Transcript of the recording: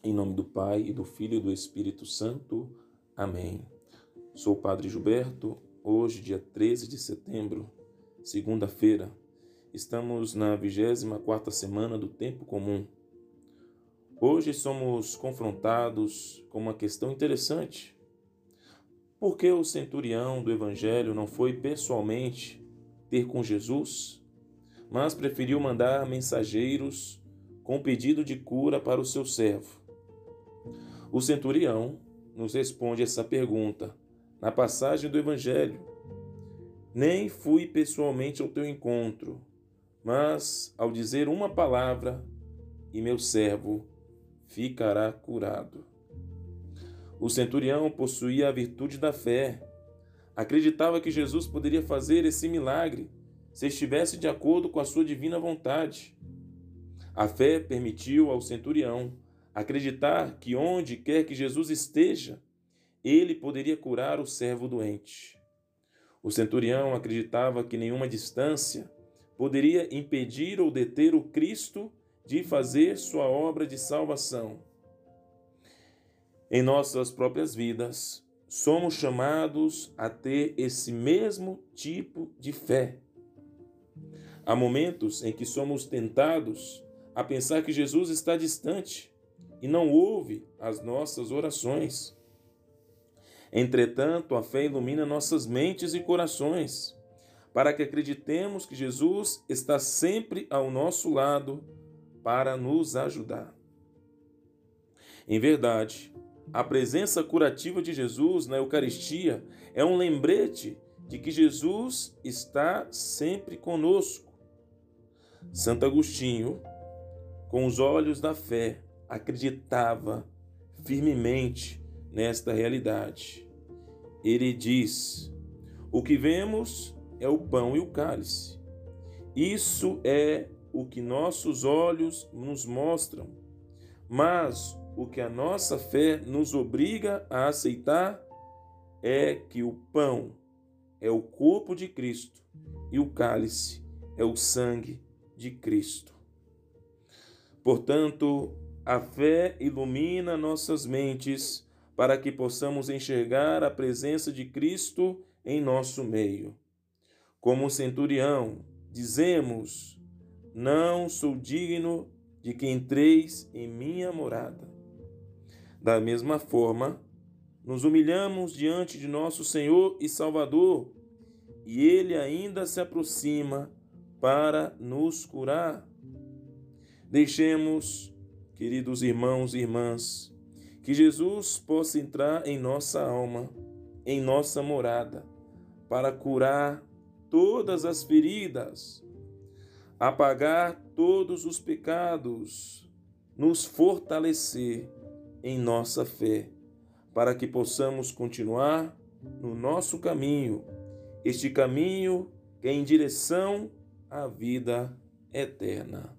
Em nome do Pai, e do Filho e do Espírito Santo. Amém. Sou o Padre Gilberto. Hoje, dia 13 de setembro, segunda-feira, estamos na 24 semana do Tempo Comum. Hoje somos confrontados com uma questão interessante. Por que o centurião do Evangelho não foi pessoalmente ter com Jesus, mas preferiu mandar mensageiros com pedido de cura para o seu servo? O centurião nos responde essa pergunta na passagem do Evangelho. Nem fui pessoalmente ao teu encontro, mas ao dizer uma palavra, e meu servo ficará curado. O centurião possuía a virtude da fé. Acreditava que Jesus poderia fazer esse milagre se estivesse de acordo com a sua divina vontade. A fé permitiu ao centurião acreditar que onde quer que Jesus esteja, ele poderia curar o servo doente. O centurião acreditava que nenhuma distância poderia impedir ou deter o Cristo de fazer sua obra de salvação. Em nossas próprias vidas, somos chamados a ter esse mesmo tipo de fé. Há momentos em que somos tentados a pensar que Jesus está distante e não ouve as nossas orações. Entretanto, a fé ilumina nossas mentes e corações, para que acreditemos que Jesus está sempre ao nosso lado para nos ajudar. Em verdade, a presença curativa de Jesus na Eucaristia é um lembrete de que Jesus está sempre conosco. Santo Agostinho, com os olhos da fé, acreditava firmemente nesta realidade. Ele diz: O que vemos é o pão e o cálice. Isso é o que nossos olhos nos mostram, mas o que a nossa fé nos obriga a aceitar é que o pão é o corpo de Cristo e o cálice é o sangue de Cristo. Portanto, a fé ilumina nossas mentes para que possamos enxergar a presença de Cristo em nosso meio. Como o centurião, dizemos: Não sou digno de que entreis em minha morada. Da mesma forma, nos humilhamos diante de nosso Senhor e Salvador, e Ele ainda se aproxima para nos curar. Deixemos queridos irmãos e irmãs, que Jesus possa entrar em nossa alma, em nossa morada, para curar todas as feridas, apagar todos os pecados, nos fortalecer em nossa fé, para que possamos continuar no nosso caminho, este caminho que é em direção à vida eterna.